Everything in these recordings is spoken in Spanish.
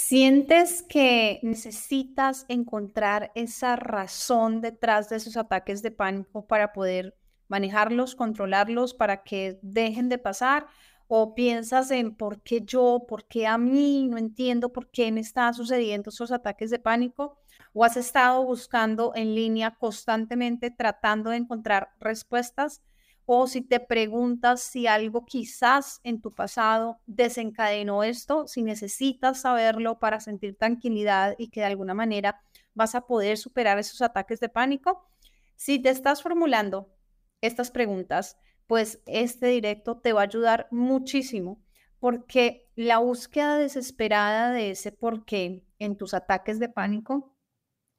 ¿Sientes que necesitas encontrar esa razón detrás de esos ataques de pánico para poder manejarlos, controlarlos, para que dejen de pasar? ¿O piensas en por qué yo, por qué a mí, no entiendo por qué me están sucediendo esos ataques de pánico? ¿O has estado buscando en línea constantemente tratando de encontrar respuestas? O si te preguntas si algo quizás en tu pasado desencadenó esto, si necesitas saberlo para sentir tranquilidad y que de alguna manera vas a poder superar esos ataques de pánico. Si te estás formulando estas preguntas, pues este directo te va a ayudar muchísimo porque la búsqueda desesperada de ese por qué en tus ataques de pánico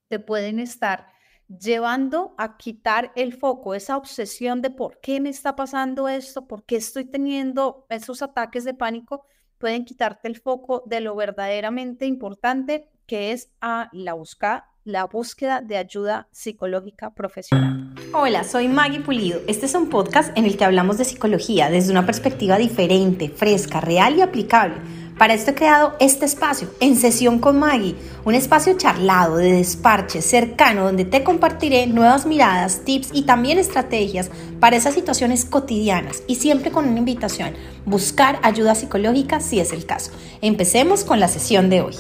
te pueden estar llevando a quitar el foco, esa obsesión de por qué me está pasando esto, por qué estoy teniendo esos ataques de pánico, pueden quitarte el foco de lo verdaderamente importante que es a la búsqueda, la búsqueda de ayuda psicológica profesional. Hola, soy Maggie Pulido. Este es un podcast en el que hablamos de psicología desde una perspectiva diferente, fresca, real y aplicable para esto he creado este espacio, En Sesión con Maggie, un espacio charlado, de desparche, cercano, donde te compartiré nuevas miradas, tips y también estrategias para esas situaciones cotidianas y siempre con una invitación, buscar ayuda psicológica si es el caso. Empecemos con la sesión de hoy.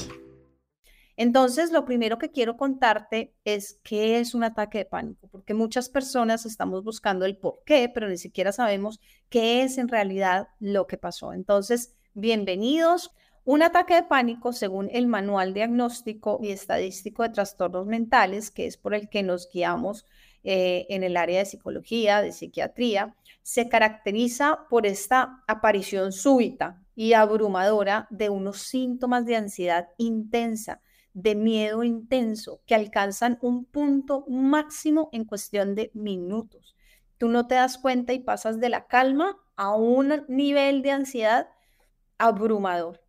Entonces, lo primero que quiero contarte es qué es un ataque de pánico, porque muchas personas estamos buscando el por qué, pero ni siquiera sabemos qué es en realidad lo que pasó. Entonces, Bienvenidos. Un ataque de pánico, según el Manual Diagnóstico y Estadístico de Trastornos Mentales, que es por el que nos guiamos eh, en el área de psicología, de psiquiatría, se caracteriza por esta aparición súbita y abrumadora de unos síntomas de ansiedad intensa, de miedo intenso, que alcanzan un punto máximo en cuestión de minutos. Tú no te das cuenta y pasas de la calma a un nivel de ansiedad abrumador.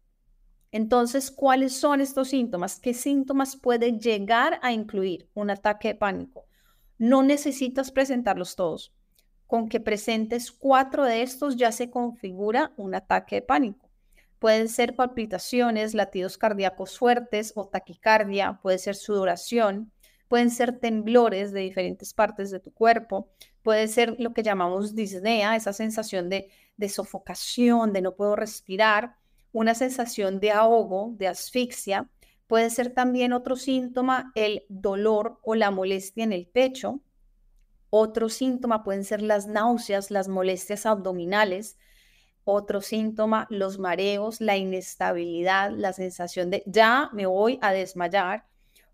Entonces, ¿cuáles son estos síntomas? ¿Qué síntomas puede llegar a incluir un ataque de pánico? No necesitas presentarlos todos. Con que presentes cuatro de estos ya se configura un ataque de pánico. Pueden ser palpitaciones, latidos cardíacos fuertes o taquicardia, puede ser sudoración, pueden ser temblores de diferentes partes de tu cuerpo, puede ser lo que llamamos disnea, esa sensación de sofocación, de no puedo respirar, una sensación de ahogo, de asfixia. Puede ser también otro síntoma el dolor o la molestia en el pecho. Otro síntoma pueden ser las náuseas, las molestias abdominales. Otro síntoma, los mareos, la inestabilidad, la sensación de ya me voy a desmayar.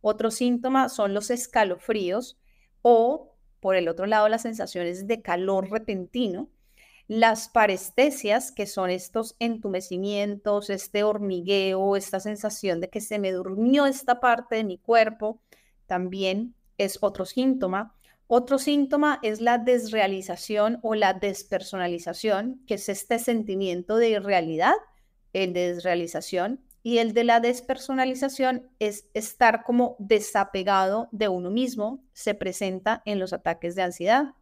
Otro síntoma son los escalofríos o, por el otro lado, las sensaciones de calor repentino. Las parestesias, que son estos entumecimientos, este hormigueo, esta sensación de que se me durmió esta parte de mi cuerpo, también es otro síntoma. Otro síntoma es la desrealización o la despersonalización, que es este sentimiento de irrealidad, de desrealización. Y el de la despersonalización es estar como desapegado de uno mismo, se presenta en los ataques de ansiedad.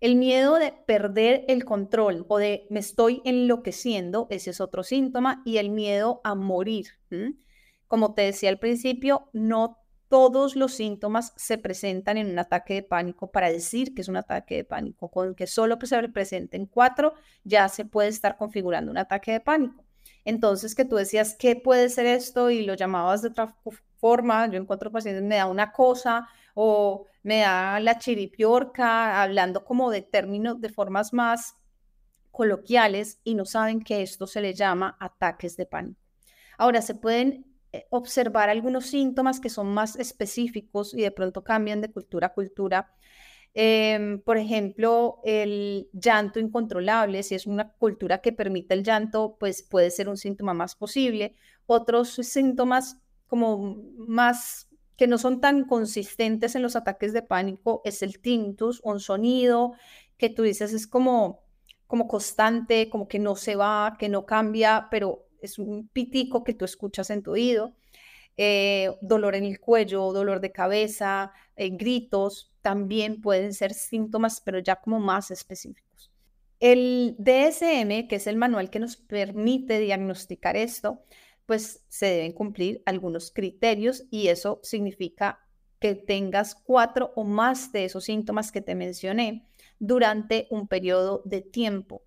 El miedo de perder el control o de me estoy enloqueciendo, ese es otro síntoma, y el miedo a morir. Como te decía al principio, no todos los síntomas se presentan en un ataque de pánico para decir que es un ataque de pánico. Con que solo se presenten cuatro, ya se puede estar configurando un ataque de pánico. Entonces, que tú decías, ¿qué puede ser esto? Y lo llamabas de otra forma. Yo encuentro pacientes, me da una cosa, o me da la chiripiorca, hablando como de términos, de formas más coloquiales y no saben que esto se le llama ataques de pánico. Ahora, se pueden eh, observar algunos síntomas que son más específicos y de pronto cambian de cultura a cultura. Em, por ejemplo, el llanto incontrolable, si es una cultura que permite el llanto, pues puede ser un síntoma más posible. Otros síntomas como más que no son tan consistentes en los ataques de pánico es el tintus, un sonido que tú dices es como, como constante, como que no se va, que no cambia, pero es un pitico que tú escuchas en tu oído. Eh, dolor en el cuello, dolor de cabeza, eh, gritos, también pueden ser síntomas, pero ya como más específicos. El DSM, que es el manual que nos permite diagnosticar esto, pues se deben cumplir algunos criterios y eso significa que tengas cuatro o más de esos síntomas que te mencioné durante un periodo de tiempo.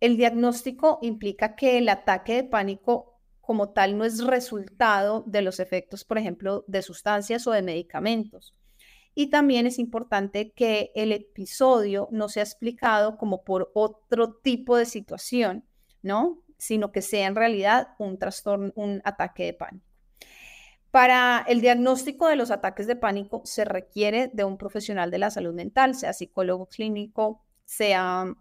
El diagnóstico implica que el ataque de pánico como tal no es resultado de los efectos, por ejemplo, de sustancias o de medicamentos. Y también es importante que el episodio no sea explicado como por otro tipo de situación, ¿no? Sino que sea en realidad un trastorno, un ataque de pánico. Para el diagnóstico de los ataques de pánico se requiere de un profesional de la salud mental, sea psicólogo clínico, sea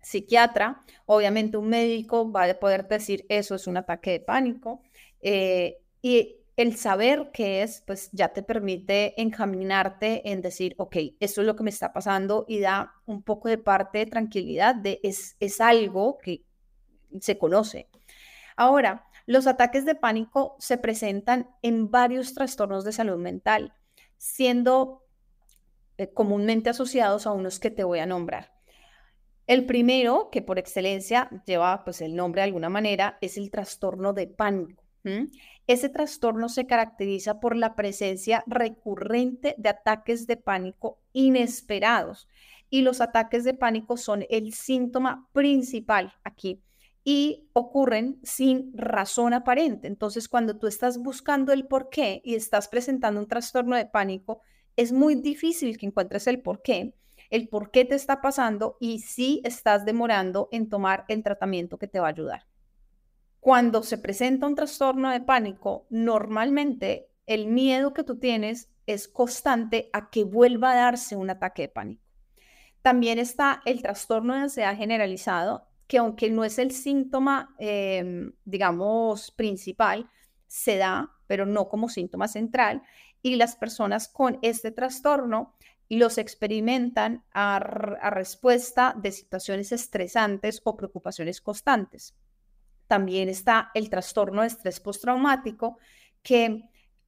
psiquiatra. Obviamente un médico va a poder decir eso es un ataque de pánico. Eh, y el saber qué es, pues ya te permite encaminarte en decir, ok, esto es lo que me está pasando y da un poco de parte de tranquilidad de es, es algo que se conoce. Ahora, los ataques de pánico se presentan en varios trastornos de salud mental, siendo eh, comúnmente asociados a unos que te voy a nombrar. El primero, que por excelencia lleva pues el nombre de alguna manera, es el trastorno de pánico. Ese trastorno se caracteriza por la presencia recurrente de ataques de pánico inesperados y los ataques de pánico son el síntoma principal aquí y ocurren sin razón aparente. Entonces, cuando tú estás buscando el por qué y estás presentando un trastorno de pánico, es muy difícil que encuentres el por qué el por qué te está pasando y si estás demorando en tomar el tratamiento que te va a ayudar. Cuando se presenta un trastorno de pánico, normalmente el miedo que tú tienes es constante a que vuelva a darse un ataque de pánico. También está el trastorno de ansiedad generalizado, que aunque no es el síntoma, em, digamos, principal, se da, pero no como síntoma central. Y las personas con este trastorno los experimentan a, respuesta de situaciones estresantes o preocupaciones constantes. También está el trastorno de estrés postraumático, que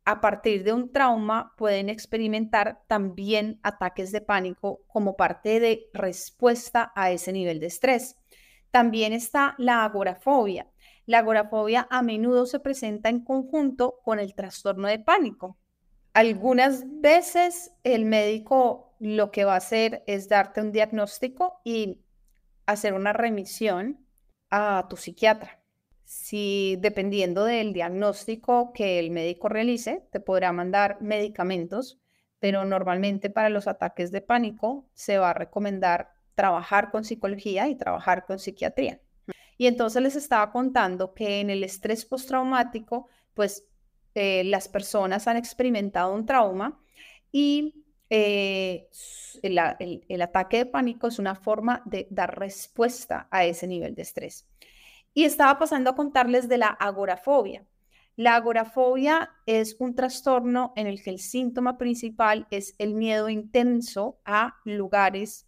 a partir de un trauma pueden experimentar también ataques de pánico como parte de respuesta a ese nivel de estrés. También está la agorafobia. La agorafobia a menudo se presenta en conjunto con el trastorno de pánico. Algunas veces el médico lo que va a hacer es darte un diagnóstico y hacer una remisión a tu psiquiatra. Si dependiendo del diagnóstico que el médico realice, te podrá mandar medicamentos, pero normalmente para los ataques de pánico se va a recomendar trabajar con psicología y trabajar con psiquiatría. Y entonces les estaba contando que en el estrés postraumático, pues eh, las personas han experimentado un trauma y eh, el, ataque de pánico es una forma de dar respuesta a ese nivel de estrés. Y estaba pasando a contarles de la agorafobia. La agorafobia es un trastorno en el que el síntoma principal es el miedo intenso a lugares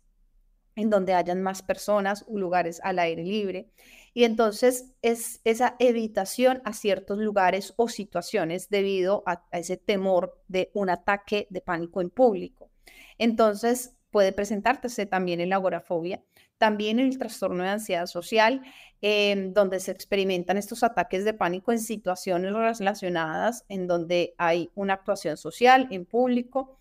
en donde hayan más personas o lugares al aire libre. Y entonces es esa evitación a ciertos lugares o situaciones debido a, ese temor de un ataque de pánico en público. Entonces puede presentarse también en la agorafobia, también en el trastorno de ansiedad social, em, donde se experimentan estos ataques de pánico en situaciones relacionadas en donde hay una actuación social en público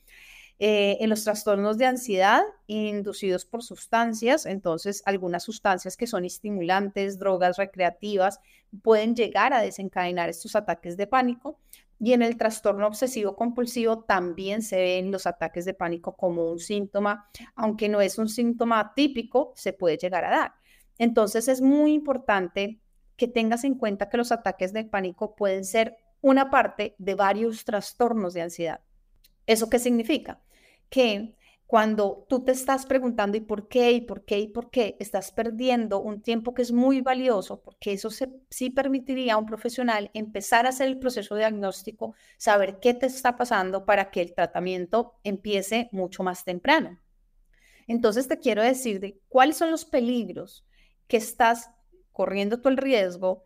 eh, en los trastornos de ansiedad inducidos por sustancias, entonces algunas sustancias que son estimulantes, drogas recreativas, pueden llegar a desencadenar estos ataques de pánico. Y en el trastorno obsesivo compulsivo también se ven los ataques de pánico como un síntoma, aunque no es un síntoma típico, se puede llegar a dar. Entonces es muy importante que tengas en cuenta que los ataques de pánico pueden ser una parte de varios trastornos de ansiedad. ¿Eso qué significa? Que cuando tú te estás preguntando y por qué, y por qué, y por qué, estás perdiendo un tiempo que es muy valioso, porque eso sí permitiría a un profesional empezar a hacer el proceso diagnóstico, saber qué te está pasando para que el tratamiento empiece mucho más temprano. Entonces te quiero decir de cuáles son los peligros que estás corriendo tú el riesgo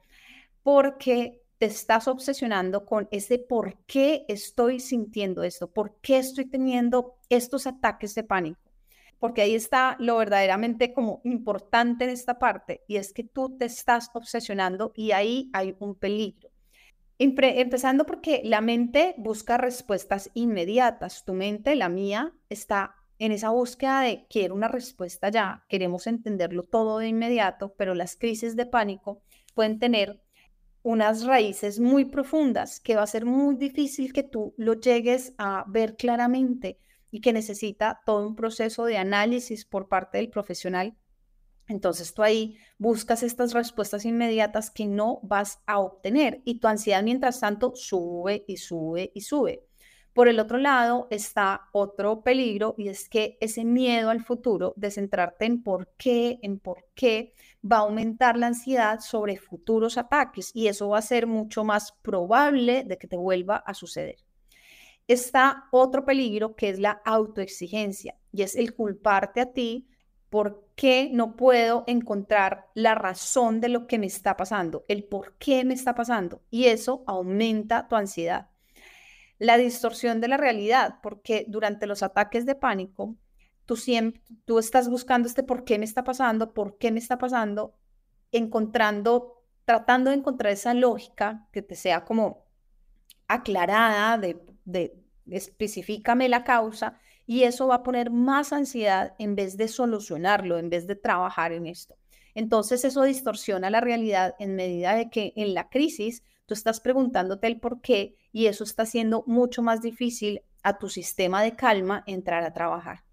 porque te estás obsesionando con ese por qué estoy sintiendo esto, por qué estoy teniendo estos ataques de pánico. Porque ahí está lo verdaderamente como importante en esta parte y es que tú te estás obsesionando y ahí hay un peligro. empezando porque la mente busca respuestas inmediatas. Tu mente, la mía, está en esa búsqueda de quiero una respuesta ya, queremos entenderlo todo de inmediato, pero las crisis de pánico pueden tener unas raíces muy profundas que va a ser muy difícil que tú lo llegues a ver claramente y que necesita todo un proceso de análisis por parte del profesional entonces tú ahí buscas estas respuestas inmediatas que no vas a obtener y tu ansiedad mientras tanto sube y sube y sube. Por el otro lado está otro peligro y es que ese miedo al futuro de centrarte en por qué, en por qué, va a aumentar la ansiedad sobre futuros ataques y eso va a ser mucho más probable de que te vuelva a suceder. Está otro peligro que es la autoexigencia y es el culparte a ti ¿Por qué no puedo encontrar la razón de lo que me está pasando? El por qué me está pasando. Y eso aumenta tu ansiedad. La distorsión de la realidad, porque durante los ataques de pánico, tú siempre, tú estás buscando este por qué me está pasando, por qué me está pasando, encontrando, tratando de encontrar esa lógica que te sea como aclarada, de, de específicame la causa y eso va a poner más ansiedad en vez de solucionarlo, en vez de trabajar en esto. Entonces eso distorsiona la realidad en medida de que en la crisis tú estás preguntándote el por qué y eso está haciendo mucho más difícil a tu sistema de calma entrar a trabajar.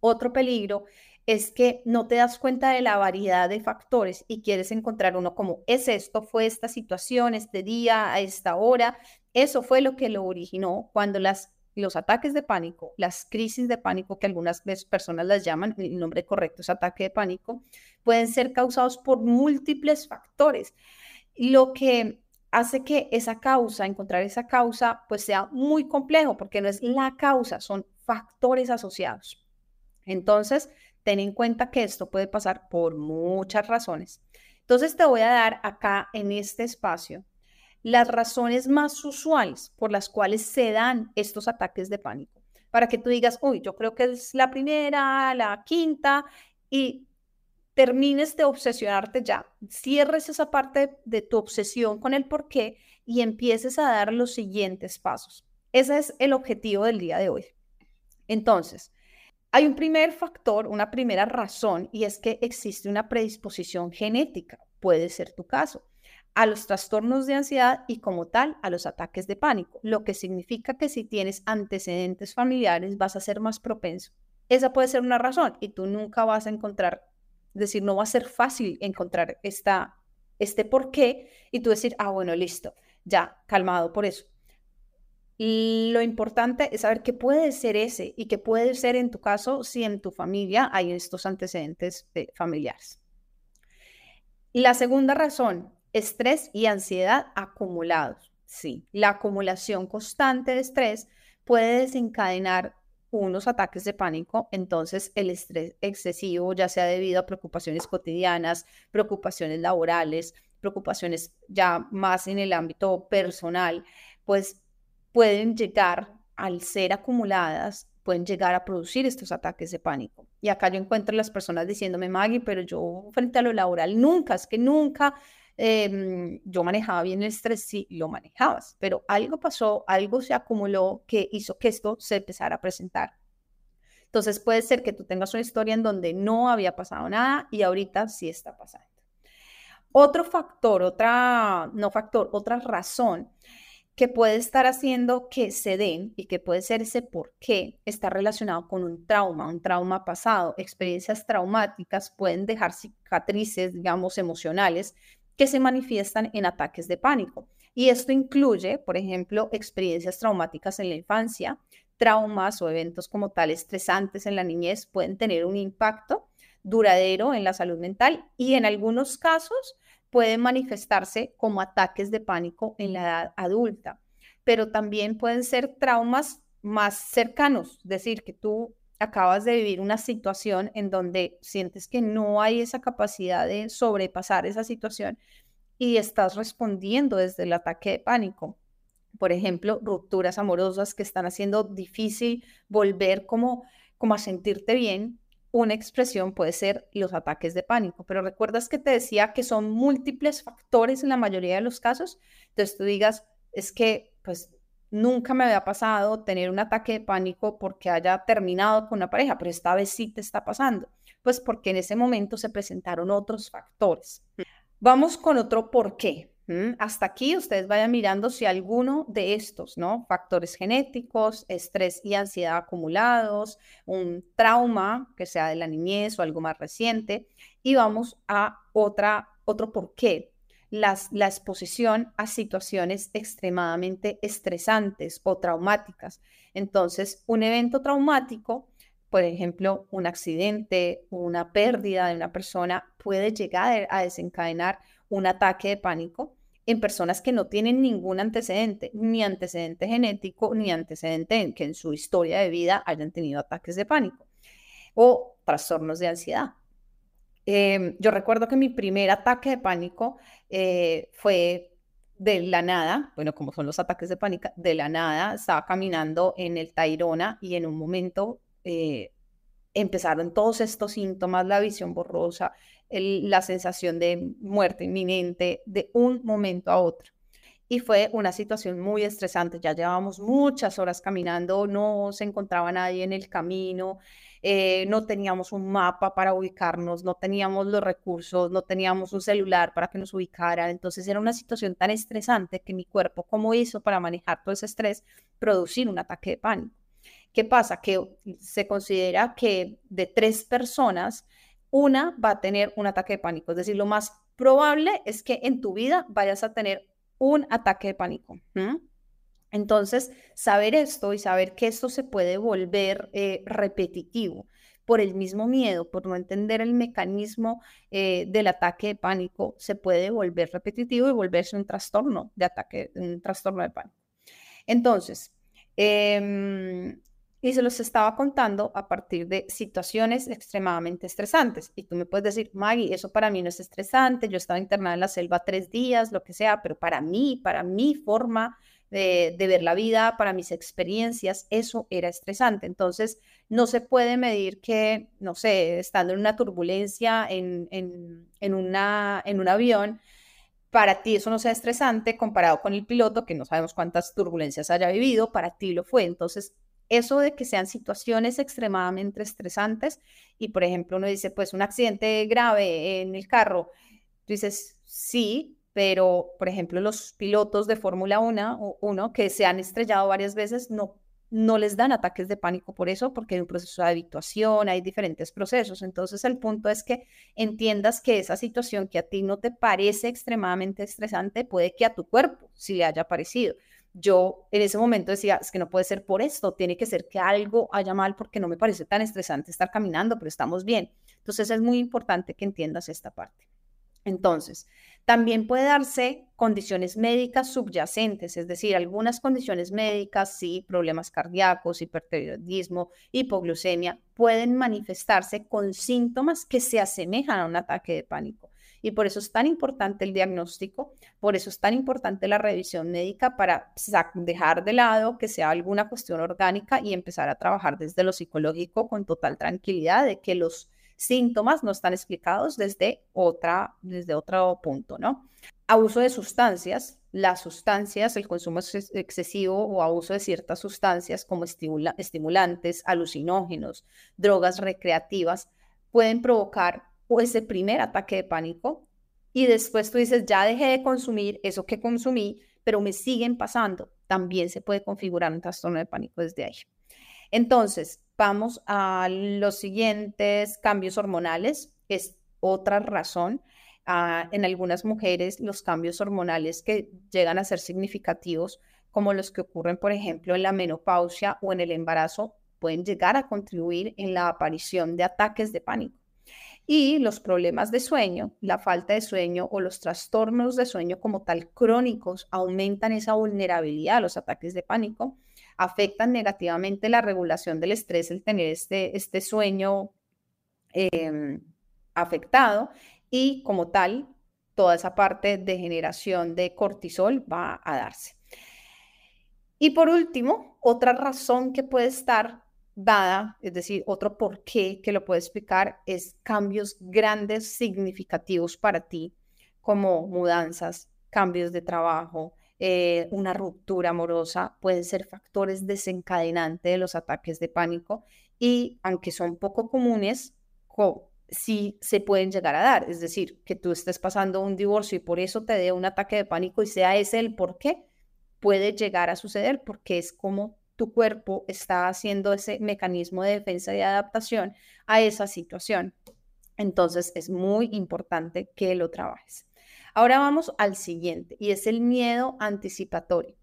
Otro peligro es que no te das cuenta de la variedad de factores y quieres encontrar uno como es esto, fue esta situación, este día, a esta hora. Eso fue lo que lo originó cuando las los ataques de pánico, las crisis de pánico que algunas personas las llaman, el nombre correcto es ataque de pánico, pueden ser causados por múltiples factores, lo que hace que esa causa, encontrar esa causa, pues sea muy complejo, porque no es la causa, son factores asociados. Entonces, ten en cuenta que esto puede pasar por muchas razones. Entonces, te voy a dar acá en este espacio las razones más usuales por las cuales se dan estos ataques de pánico. Para que tú digas, uy, yo creo que es la primera, la quinta, y termines de obsesionarte ya. Cierres esa parte de tu obsesión con el por qué y empieces a dar los siguientes pasos. Ese es el objetivo del día de hoy. Entonces, hay un primer factor, una primera razón, y es que existe una predisposición genética. Puede ser tu caso a los trastornos de ansiedad y como tal a los ataques de pánico, lo que significa que si tienes antecedentes familiares vas a ser más propenso. Esa puede ser una razón y tú nunca vas a encontrar, es decir, no va a ser fácil encontrar esta, este por qué y tú decir, ah, bueno, listo, ya, calmado por eso. Lo importante es saber qué puede ser ese y qué puede ser en tu caso si en tu familia hay estos antecedentes eh, familiares. La segunda razón Estrés y ansiedad acumulados. Sí, la acumulación constante de estrés puede desencadenar unos ataques de pánico, entonces el estrés excesivo, ya sea debido a preocupaciones cotidianas, preocupaciones laborales, preocupaciones ya más en el ámbito personal, pues pueden llegar al ser acumuladas, pueden llegar a producir estos ataques de pánico. Y acá yo encuentro las personas diciéndome, Maggie, pero yo frente a lo laboral nunca, es que nunca Em, yo manejaba bien el estrés, sí, lo manejabas, pero algo pasó, algo se acumuló que hizo que esto se empezara a presentar. Entonces puede ser que tú tengas una historia en donde no había pasado nada y ahorita sí está pasando. Otro factor, otra, no factor, otra razón que puede estar haciendo que se den y que puede ser ese por qué está relacionado con un trauma, un trauma pasado. Experiencias traumáticas pueden dejar cicatrices, digamos, emocionales que se manifiestan en ataques de pánico. Y esto incluye, por ejemplo, experiencias traumáticas en la infancia, traumas o eventos como tal estresantes en la niñez pueden tener un impacto duradero en la salud mental y en algunos casos pueden manifestarse como ataques de pánico en la edad adulta, pero también pueden ser traumas más cercanos, es decir, que tú acabas de vivir una situación en donde sientes que no hay esa capacidad de sobrepasar esa situación y estás respondiendo desde el ataque de pánico. Por ejemplo, rupturas amorosas que están haciendo difícil volver como, como a sentirte bien una expresión puede ser los ataques de pánico, pero recuerdas que te decía que son múltiples factores en la mayoría de los casos. Entonces tú digas, es que pues nunca me había pasado tener un ataque de pánico porque haya terminado con una pareja, pero esta vez sí te está pasando. Pues porque en ese momento se presentaron otros factores. Vamos con otro por qué. Hasta aquí ustedes vayan mirando si alguno de estos, ¿no? Factores genéticos, estrés y ansiedad acumulados, un trauma que sea de la niñez o algo más reciente. Y vamos a otra, otro por qué. Las, la exposición a situaciones extremadamente estresantes o traumáticas. Entonces, un evento traumático, por ejemplo, un accidente, una pérdida de una persona, puede llegar a desencadenar un ataque de pánico en personas que no tienen ningún antecedente, ni antecedente genético, ni antecedente en que en su historia de vida hayan tenido ataques de pánico o trastornos de ansiedad. Em, yo recuerdo que mi primer ataque de pánico eh, fue de la nada, bueno, como son los ataques de pánico, de la nada, estaba caminando en el Tairona y en un momento eh, empezaron todos estos síntomas, la visión borrosa, la sensación de muerte inminente de un momento a otro. Y fue una situación muy estresante. Ya llevábamos muchas horas caminando, no se encontraba nadie en el camino, eh, no teníamos un mapa para ubicarnos, no teníamos los recursos, no teníamos un celular para que nos ubicara. Entonces era una situación tan estresante que mi cuerpo, ¿cómo hizo para manejar todo ese estrés? Producir un ataque de pánico. ¿Qué pasa? Que se considera que de tres personas, una va a tener un ataque de pánico. Es decir, lo más probable es que en tu vida vayas a tener un ataque de pánico. Entonces, saber esto y saber que esto se puede volver eh, repetitivo por el mismo miedo, por no entender el mecanismo eh, del ataque de pánico, se puede volver repetitivo y volverse un trastorno de ataque, un trastorno de pánico. Entonces, em, y se los estaba contando a partir de situaciones extremadamente estresantes. Y tú me puedes decir, Maggie, eso para mí no es estresante, yo estaba internada en la selva tres días, lo que sea, pero para mí, para mi forma de, ver la vida, para mis experiencias, eso era estresante. Entonces, no se puede medir que, no sé, estando en una turbulencia en, en, una, en un avión, para ti eso no sea estresante comparado con el piloto, que no sabemos cuántas turbulencias haya vivido, para ti lo fue. Entonces, eso de que sean situaciones extremadamente estresantes y, por ejemplo, uno dice, pues un accidente grave en el carro, tú dices, sí, pero, por ejemplo, los pilotos de Fórmula 1, uno que se han estrellado varias veces no, no les dan ataques de pánico por eso, porque hay un proceso de habituación, hay diferentes procesos. Entonces, el punto es que entiendas que esa situación que a ti no te parece extremadamente estresante puede que a tu cuerpo sí le haya parecido yo en ese momento decía, es que no puede ser por esto, tiene que ser que algo haya mal porque no me parece tan estresante estar caminando, pero estamos bien. Entonces es muy importante que entiendas esta parte. Entonces, también puede darse condiciones médicas subyacentes, es decir, algunas condiciones médicas, sí, problemas cardíacos, hipertiroidismo, hipoglucemia, pueden manifestarse con síntomas que se asemejan a un ataque de pánico. Y por eso es tan importante el diagnóstico, por eso es tan importante la revisión médica para dejar de lado que sea alguna cuestión orgánica y empezar a trabajar desde lo psicológico con total tranquilidad de que los síntomas no están explicados desde, otra, desde otro punto, ¿no? Abuso de sustancias. Las sustancias, el consumo excesivo o abuso de ciertas sustancias como estimulantes, alucinógenos, drogas recreativas, pueden provocar o ese primer ataque de pánico y después tú dices, ya dejé de consumir eso que consumí, pero me siguen pasando, también se puede configurar un trastorno de pánico desde ahí. Entonces, vamos a los siguientes cambios hormonales, es otra razón. Ah, en algunas mujeres, los cambios hormonales que llegan a ser significativos, como los que ocurren, por ejemplo, en la menopausia o en el embarazo, pueden llegar a contribuir en la aparición de ataques de pánico. Y los problemas de sueño, la falta de sueño o los trastornos de sueño como tal crónicos aumentan esa vulnerabilidad a los ataques de pánico, afectan negativamente la regulación del estrés, el tener este, este sueño em, afectado y como tal, toda esa parte de generación de cortisol va a darse. Y por último, otra razón que puede estar dada, es decir, otro por qué que lo puede explicar es cambios grandes, significativos para ti, como mudanzas, cambios de trabajo, eh, una ruptura amorosa, pueden ser factores desencadenantes de los ataques de pánico y aunque son poco comunes, sí se pueden llegar a dar. Es decir, que tú estés pasando un divorcio y por eso te dé un ataque de pánico y sea ese el por qué, puede llegar a suceder porque es como tu cuerpo está haciendo ese mecanismo de defensa y adaptación a esa situación. Entonces es muy importante que lo trabajes. Ahora vamos al siguiente y es el miedo anticipatorio.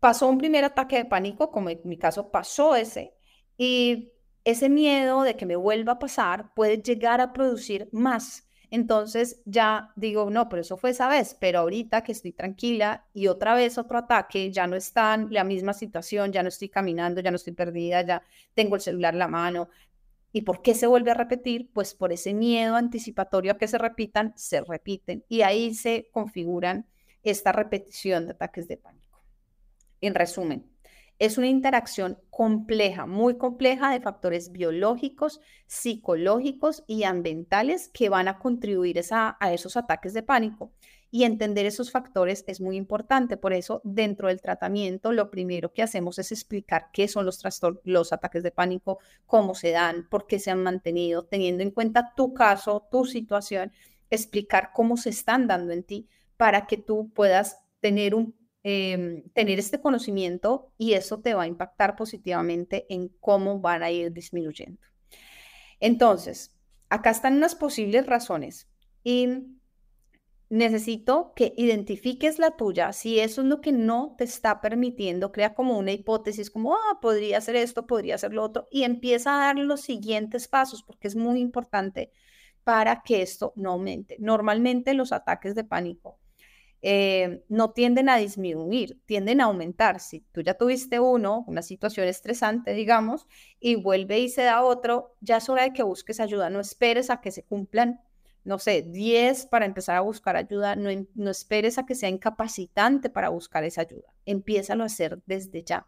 Pasó un primer ataque de pánico, como en mi caso pasó ese, y ese miedo de que me vuelva a pasar puede llegar a producir más. Entonces ya digo, no, pero eso fue esa vez, pero ahorita que estoy tranquila y otra vez otro ataque, ya no está en la misma situación, ya no estoy caminando, ya no estoy perdida, ya tengo el celular en la mano. ¿Y por qué se vuelve a repetir? Pues por ese miedo anticipatorio a que se repitan, se repiten y ahí se configuran esta repetición de ataques de pánico. En resumen, es una interacción compleja, muy compleja de factores biológicos, psicológicos y ambientales que van a contribuir a esos ataques de pánico. Y entender esos factores es muy importante. Por eso, dentro del tratamiento, lo primero que hacemos es explicar qué son los los ataques de pánico, cómo se dan, por qué se han mantenido, teniendo en cuenta tu caso, tu situación, explicar cómo se están dando en ti para que tú puedas tener un Em, tener este conocimiento y eso te va a impactar positivamente en cómo van a ir disminuyendo. Entonces, acá están unas posibles razones y necesito que identifiques la tuya, si eso es lo que no te está permitiendo, crea como una hipótesis, como, ah, podría ser esto, podría ser lo otro, y empieza a dar los siguientes pasos, porque es muy importante para que esto no aumente. Normalmente los ataques de pánico eh, no tienden a disminuir, tienden a aumentar. Si tú ya tuviste uno, una situación estresante, digamos, y vuelve y se da otro, ya es hora de que busques ayuda. No esperes a que se cumplan, no sé, 10 para empezar a buscar ayuda. No, esperes a que sea incapacitante para buscar esa ayuda. Empiézalo a hacer desde ya.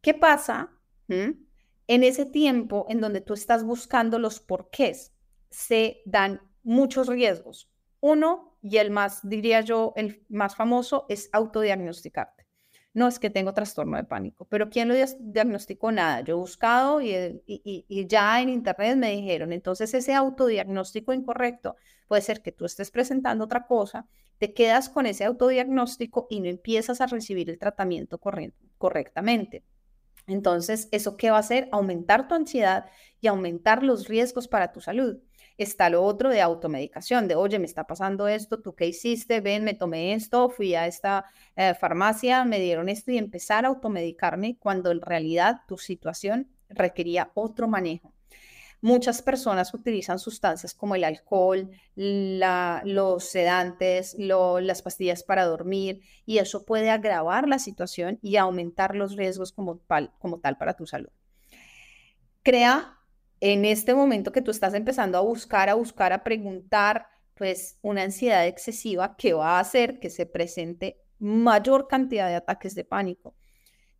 ¿Qué pasa? En ese tiempo en donde tú estás buscando los porqués, se dan muchos riesgos. Uno, y el más, diría yo, el más famoso es autodiagnosticarte. No es que tengo trastorno de pánico, pero ¿quién lo diagnosticó? Nada. Yo he buscado y, y, ya en internet me dijeron, entonces ese autodiagnóstico incorrecto puede ser que tú estés presentando otra cosa, te quedas con ese autodiagnóstico y no empiezas a recibir el tratamiento correctamente. Entonces, ¿eso qué va a hacer? Aumentar tu ansiedad y aumentar los riesgos para tu salud. Está lo otro de automedicación, de, oye, me está pasando esto, ¿tú qué hiciste? Ven, me tomé esto, fui a esta eh, farmacia, me dieron esto y empezar a automedicarme cuando en realidad tu situación requería otro manejo. Muchas personas utilizan sustancias como el alcohol, los sedantes, las pastillas para dormir y eso puede agravar la situación y aumentar los riesgos como, como tal para tu salud. Crea en este momento que tú estás empezando a buscar, a buscar, a preguntar, pues una ansiedad excesiva que va a hacer que se presente mayor cantidad de ataques de pánico.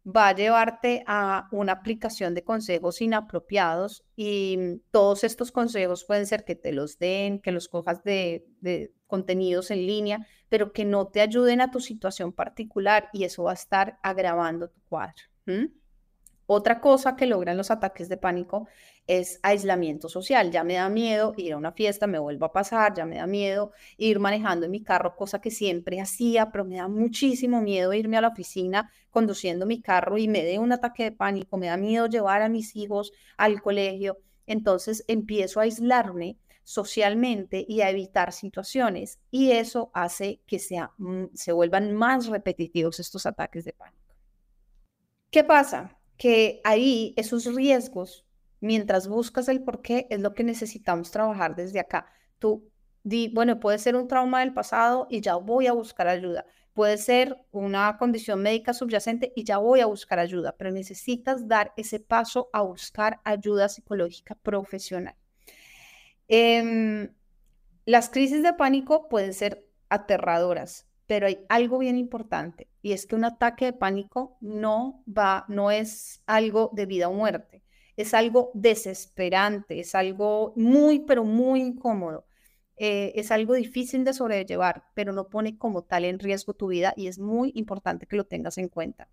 Va a llevarte a una aplicación de consejos inapropiados y todos estos consejos pueden ser que te los den, que los cojas de, contenidos en línea, pero que no te ayuden a tu situación particular y eso va a estar agravando tu cuadro. Otra cosa que logran los ataques de pánico es aislamiento social. Ya me da miedo ir a una fiesta, me vuelvo a pasar, ya me da miedo ir manejando en mi carro, cosa que siempre hacía, pero me da muchísimo miedo irme a la oficina conduciendo mi carro y me dé un ataque de pánico, me da miedo llevar a mis hijos al colegio. Entonces empiezo a aislarme socialmente y a evitar situaciones y eso hace que sea, mm, se vuelvan más repetitivos estos ataques de pánico. ¿Qué pasa? Que ahí esos riesgos, mientras buscas el por qué, es lo que necesitamos trabajar desde acá. Tú di, bueno, puede ser un trauma del pasado y ya voy a buscar ayuda. Puede ser una condición médica subyacente y ya voy a buscar ayuda, pero necesitas dar ese paso a buscar ayuda psicológica profesional. Em, las crisis de pánico pueden ser aterradoras pero hay algo bien importante y es que un ataque de pánico no va, no es algo de vida o muerte, es algo desesperante, es algo muy, pero muy incómodo. Eh, es algo difícil de sobrellevar, pero no pone como tal en riesgo tu vida y es muy importante que lo tengas en cuenta.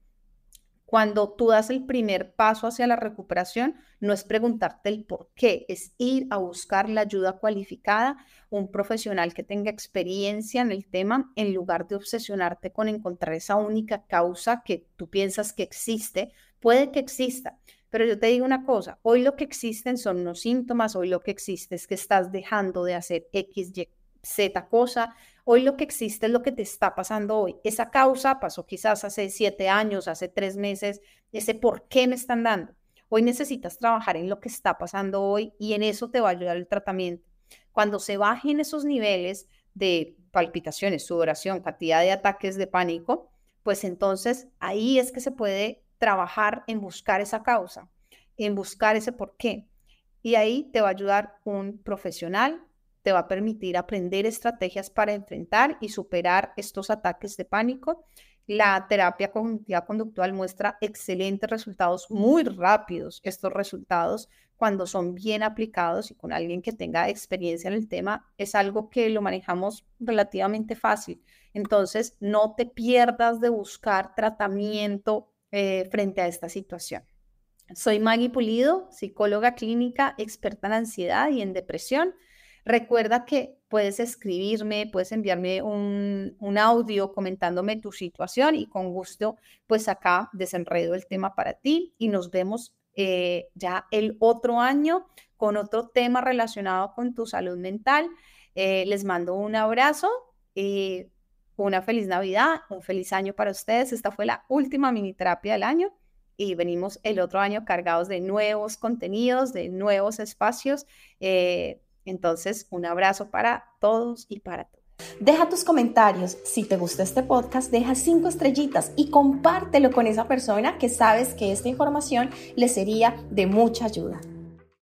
Cuando tú das el primer paso hacia la recuperación, no es preguntarte el por qué, es ir a buscar la ayuda cualificada, un profesional que tenga experiencia en el tema, en lugar de obsesionarte con encontrar esa única causa que tú piensas que existe. Puede que exista, pero yo te digo una cosa, hoy lo que existen son unos síntomas, hoy lo que existe es que estás dejando de hacer X, Y, Z cosa, Hoy lo que existe es lo que te está pasando hoy. Esa causa pasó quizás hace siete años, hace tres meses, ese por qué me están dando. Hoy necesitas trabajar en lo que está pasando hoy y en eso te va a ayudar el tratamiento. Cuando se bajen esos niveles de palpitaciones, sudoración, cantidad de ataques de pánico, pues entonces ahí es que se puede trabajar en buscar esa causa, en buscar ese por qué. Y ahí te va a ayudar un profesional te va a permitir aprender estrategias para enfrentar y superar estos ataques de pánico. La terapia cognitiva conductual muestra excelentes resultados, muy rápidos estos resultados cuando son bien aplicados y con alguien que tenga experiencia en el tema, es algo que lo manejamos relativamente fácil. Entonces, no te pierdas de buscar tratamiento eh, frente a esta situación. Soy Maggie Pulido, psicóloga clínica, experta en ansiedad y en depresión. Recuerda que puedes escribirme, puedes enviarme un, audio comentándome tu situación y con gusto, pues acá desenredo el tema para ti y nos vemos eh, ya el otro año con otro tema relacionado con tu salud mental. Eh, les mando un abrazo y una feliz Navidad, un feliz año para ustedes. Esta fue la última mini terapia del año y venimos el otro año cargados de nuevos contenidos, de nuevos espacios. Eh, entonces, un abrazo para todos y para todas. Deja tus comentarios. Si te gusta este podcast, deja cinco estrellitas y compártelo con esa persona que sabes que esta información le sería de mucha ayuda.